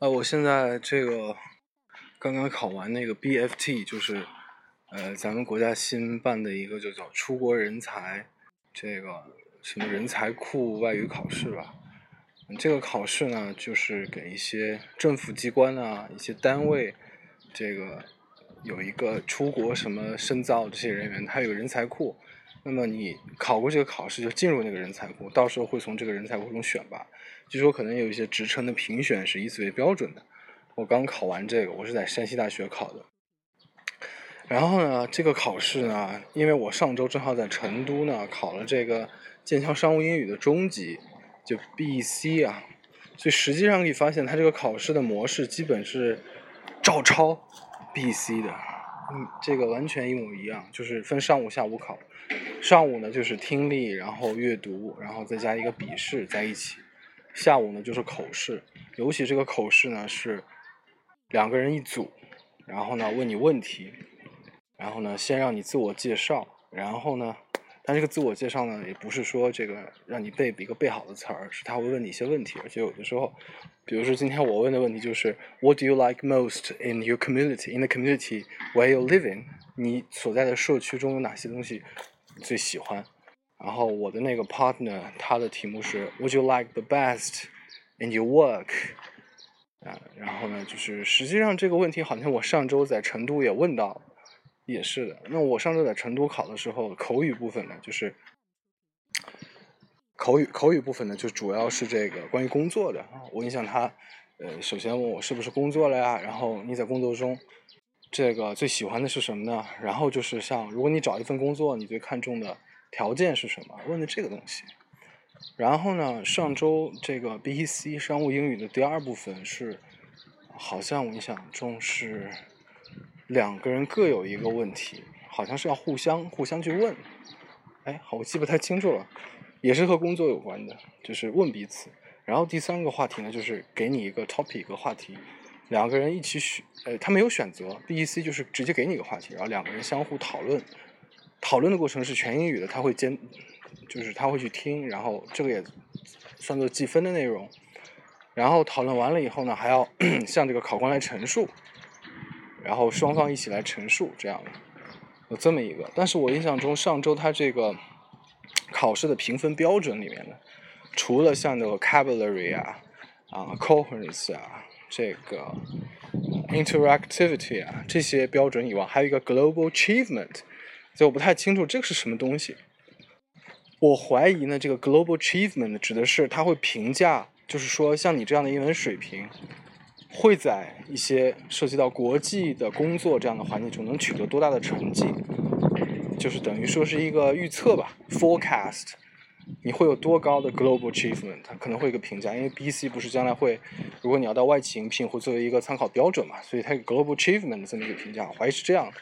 呃，我现在这个刚刚考完那个 BFT，就是呃咱们国家新办的一个就叫出国人才这个什么人才库外语考试吧。这个考试呢，就是给一些政府机关啊、一些单位，这个有一个出国什么深造这些人员，他有人才库。那么你考过这个考试，就进入那个人才库，到时候会从这个人才库中选拔。据说可能有一些职称的评选是以此为标准的。我刚考完这个，我是在山西大学考的。然后呢，这个考试呢，因为我上周正好在成都呢考了这个剑桥商务英语的中级，就 B.C 啊，所以实际上可以发现，它这个考试的模式基本是照抄 B.C 的，嗯，这个完全一模一样，就是分上午、下午考。上午呢就是听力，然后阅读，然后再加一个笔试在一起。下午呢就是口试，尤其这个口试呢是两个人一组，然后呢问你问题，然后呢先让你自我介绍，然后呢，但这个自我介绍呢也不是说这个让你背一个背好的词儿，是他会问你一些问题，而且有的时候，比如说今天我问的问题就是 What do you like most in your community? In the community where you living？你所在的社区中有哪些东西？最喜欢，然后我的那个 partner 他的题目是 Would you like the best in your work？啊，然后呢，就是实际上这个问题好像我上周在成都也问到，也是的。那我上周在成都考的时候，口语部分呢，就是口语口语部分呢，就主要是这个关于工作的。我印象他，呃，首先问我是不是工作了呀？然后你在工作中。这个最喜欢的是什么呢？然后就是像，如果你找一份工作，你最看重的条件是什么？问的这个东西。然后呢，上周这个 B E C 商务英语的第二部分是，好像我印象中是两个人各有一个问题，好像是要互相互相去问。哎，好，我记不太清楚了，也是和工作有关的，就是问彼此。然后第三个话题呢，就是给你一个 topic 一个话题。两个人一起选，呃，他没有选择，B、E、C 就是直接给你一个话题，然后两个人相互讨论，讨论的过程是全英语的，他会监，就是他会去听，然后这个也算作计分的内容，然后讨论完了以后呢，还要 向这个考官来陈述，然后双方一起来陈述，这样有这么一个，但是我印象中上周他这个考试的评分标准里面呢，除了像那个 vocabulary 啊，啊，coherence 啊。这个 interactivity 啊，这些标准以外，还有一个 global achievement，所以我不太清楚这个是什么东西。我怀疑呢，这个 global achievement 指的是它会评价，就是说像你这样的英文水平，会在一些涉及到国际的工作这样的环境中能取得多大的成绩，就是等于说是一个预测吧，forecast。你会有多高的 global achievement？它可能会一个评价，因为 BC 不是将来会，如果你要到外企应聘，会作为一个参考标准嘛，所以它有 global achievement 这么一个评价，怀疑是这样的。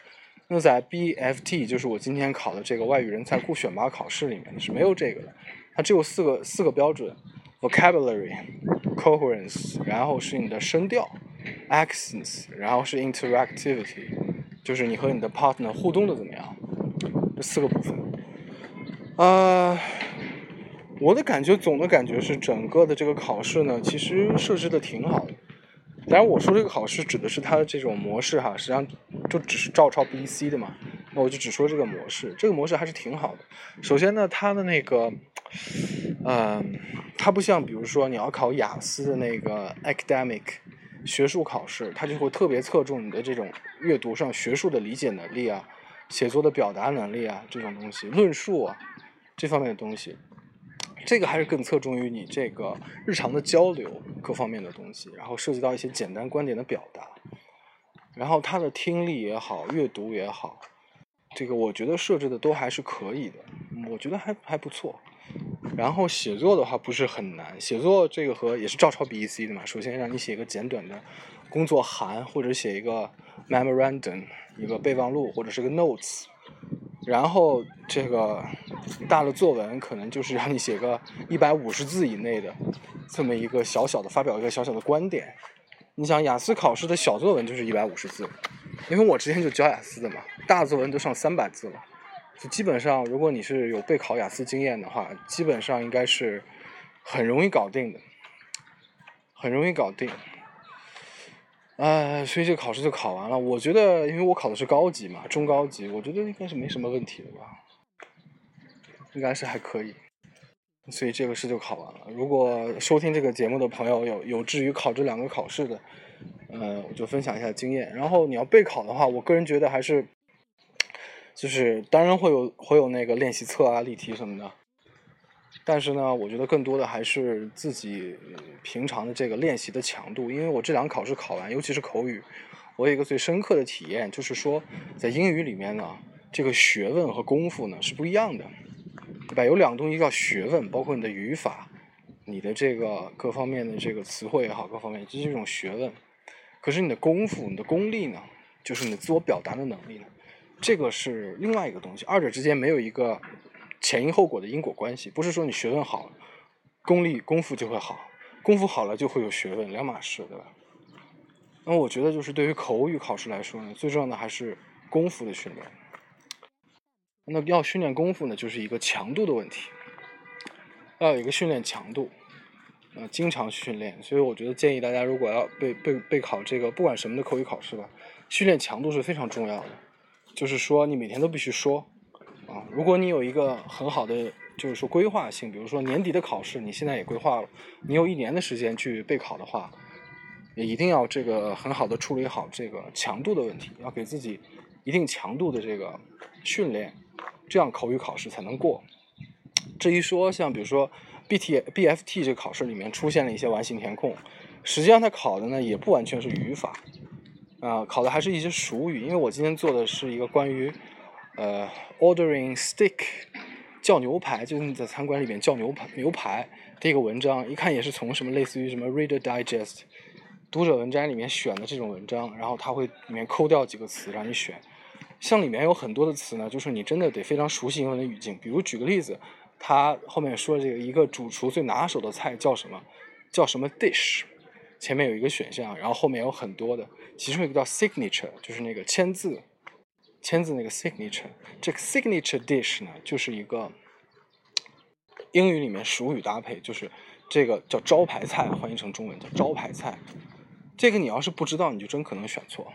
那在 BFT，就是我今天考的这个外语人才库选拔考试里面是没有这个的，它只有四个四个标准：vocabulary、coherence，然后是你的声调；accents，然后是 interactivity，就是你和你的 partner 互动的怎么样，这四个部分。啊。我的感觉，总的感觉是，整个的这个考试呢，其实设置的挺好的。当然，我说这个考试指的是它的这种模式哈，实际上就只是照抄 B.C 的嘛。那我就只说这个模式，这个模式还是挺好的。首先呢，它的那个，嗯，它不像比如说你要考雅思的那个 academic 学术考试，它就会特别侧重你的这种阅读上学术的理解能力啊，写作的表达能力啊这种东西，论述啊这方面的东西。这个还是更侧重于你这个日常的交流各方面的东西，然后涉及到一些简单观点的表达，然后他的听力也好，阅读也好，这个我觉得设置的都还是可以的，我觉得还还不错。然后写作的话不是很难，写作这个和也是照抄 B.E.C 的嘛，首先让你写一个简短的工作函，或者写一个 memorandum 一个备忘录，或者是个 notes。然后这个大的作文可能就是让你写个一百五十字以内的这么一个小小的发表一个小小的观点。你想雅思考试的小作文就是一百五十字，因为我之前就教雅思的嘛，大作文都上三百字了。就基本上如果你是有备考雅思经验的话，基本上应该是很容易搞定的，很容易搞定。呃，所以这个考试就考完了。我觉得，因为我考的是高级嘛，中高级，我觉得应该是没什么问题的吧，应该是还可以。所以这个试就考完了。如果收听这个节目的朋友有有志于考这两个考试的，呃，我就分享一下经验。然后你要备考的话，我个人觉得还是，就是当然会有会有那个练习册啊、例题什么的。但是呢，我觉得更多的还是自己平常的这个练习的强度。因为我这两个考试考完，尤其是口语，我有一个最深刻的体验，就是说在英语里面呢，这个学问和功夫呢是不一样的。对吧？有两个东西叫学问，包括你的语法，你的这个各方面的这个词汇也好，各方面这是一种学问。可是你的功夫、你的功力呢，就是你的自我表达的能力呢，这个是另外一个东西。二者之间没有一个前因后果的因果关系，不是说你学问好，功力功夫就会好，功夫好了就会有学问，两码事，对吧？那我觉得就是对于口语考试来说呢，最重要的还是功夫的训练。那要训练功夫呢，就是一个强度的问题，要有一个训练强度，呃，经常训练。所以我觉得建议大家，如果要备备备考这个不管什么的口语考试吧，训练强度是非常重要的。就是说，你每天都必须说如果你有一个很好的，就是说规划性，比如说年底的考试，你现在也规划了，你有一年的时间去备考的话，也一定要这个很好的处理好这个强度的问题，要给自己一定强度的这个训练。这样口语考试才能过。至于说像比如说 B T B F T 这个考试里面出现了一些完形填空，实际上它考的呢也不完全是语法，啊，考的还是一些熟语。因为我今天做的是一个关于呃 ordering steak 叫牛排，就是你在餐馆里面叫牛排牛排这个文章，一看也是从什么类似于什么 Reader Digest 读者文摘里面选的这种文章，然后它会里面抠掉几个词让你选。像里面有很多的词呢，就是你真的得非常熟悉英文的语境。比如举个例子，他后面说这个一个主厨最拿手的菜叫什么？叫什么 dish？前面有一个选项，然后后面有很多的，其中一个叫 signature，就是那个签字，签字那个 signature。这个 signature dish 呢，就是一个英语里面熟语搭配，就是这个叫招牌菜，翻译成中文叫招牌菜。这个你要是不知道，你就真可能选错。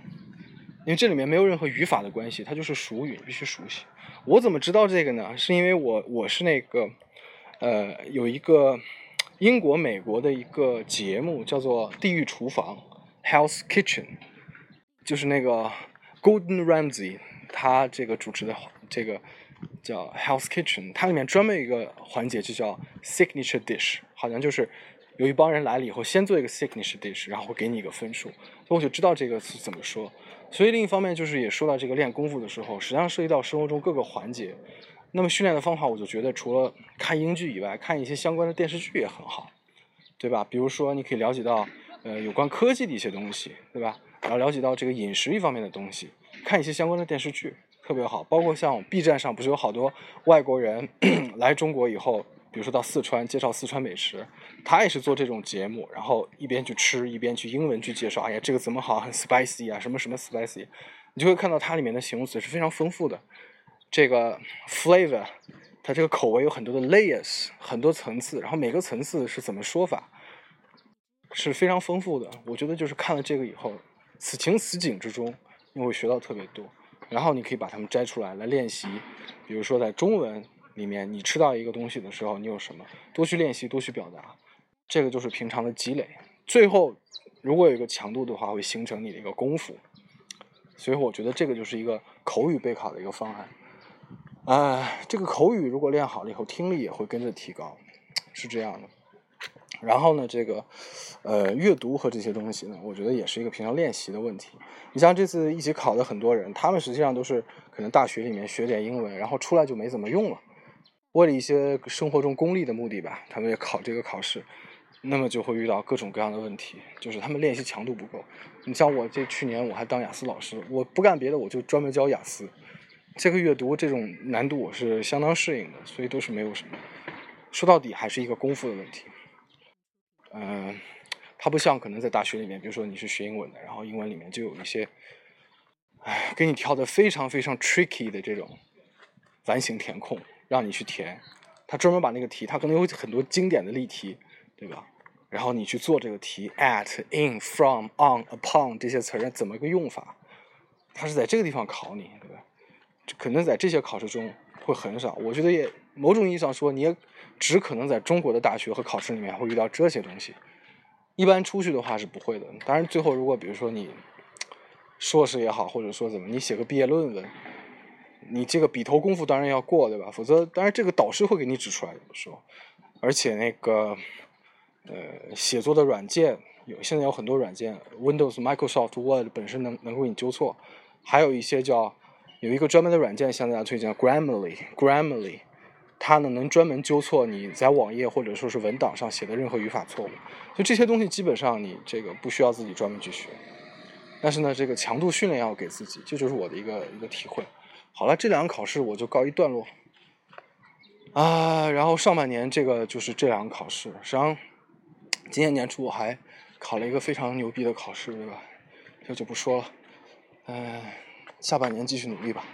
因为这里面没有任何语法的关系，它就是熟语，必须熟悉。我怎么知道这个呢？是因为我我是那个，呃，有一个英国、美国的一个节目叫做《地狱厨房》（Hell's Kitchen），就是那个 Gordon Ramsay 他这个主持的这个叫 Health Kitchen，它里面专门有一个环节就叫 Signature Dish，好像就是有一帮人来了以后，先做一个 Signature Dish，然后会给你一个分数，所以我就知道这个是怎么说。所以另一方面就是也说到这个练功夫的时候，实际上涉及到生活中各个环节。那么训练的方法，我就觉得除了看英剧以外，看一些相关的电视剧也很好，对吧？比如说你可以了解到呃有关科技的一些东西，对吧？然后了解到这个饮食一方面的东西，看一些相关的电视剧特别好。包括像 B 站上不是有好多外国人 来中国以后。比如说到四川介绍四川美食，他也是做这种节目，然后一边去吃一边去英文去介绍。哎呀，这个怎么好，很 spicy 啊，什么什么 spicy，你就会看到它里面的形容词是非常丰富的。这个 flavor，它这个口味有很多的 layers，很多层次，然后每个层次是怎么说法，是非常丰富的。我觉得就是看了这个以后，此情此景之中，你会学到特别多。然后你可以把它们摘出来来练习，比如说在中文。里面你吃到一个东西的时候，你有什么？多去练习，多去表达，这个就是平常的积累。最后，如果有一个强度的话，会形成你的一个功夫。所以我觉得这个就是一个口语备考的一个方案。啊，这个口语如果练好了以后，听力也会跟着提高，是这样的。然后呢，这个呃阅读和这些东西呢，我觉得也是一个平常练习的问题。你像这次一起考的很多人，他们实际上都是可能大学里面学点英文，然后出来就没怎么用了。为了一些生活中功利的目的吧，他们也考这个考试，那么就会遇到各种各样的问题，就是他们练习强度不够。你像我这去年我还当雅思老师，我不干别的，我就专门教雅思。这个阅读这种难度我是相当适应的，所以都是没有什么。说到底还是一个功夫的问题。嗯，它不像可能在大学里面，比如说你是学英文的，然后英文里面就有一些，哎，给你挑的非常非常 tricky 的这种完形填空。让你去填，他专门把那个题，他可能有很多经典的例题，对吧？然后你去做这个题，at、in、from、on、upon 这些词儿怎么个用法？它是在这个地方考你，对吧？可能在这些考试中会很少。我觉得也某种意义上说，你也只可能在中国的大学和考试里面会遇到这些东西。一般出去的话是不会的。当然，最后如果比如说你硕士也好，或者说怎么，你写个毕业论文，你这个笔头功夫当然要过，对吧？否则，当然这个导师会给你指出来的时候，而且那个呃写作的软件有现在有很多软件，Windows、Microsoft Word 本身能能够给你纠错。还有一些叫有一个专门的软件向大家推荐，Grammarly，Grammarly，它呢能专门纠错你在网页或者说是文档上写的任何语法错误。就这些东西基本上你这个不需要自己专门去学，但是呢这个强度训练要给自己，这就是我的一个一个体会。好了，这两个考试我就告一段落啊。然后上半年这个就是这两个考试，实际上今年年初我还考了一个非常牛逼的考试，对吧？这就不说了。嗯，下半年继续努力吧。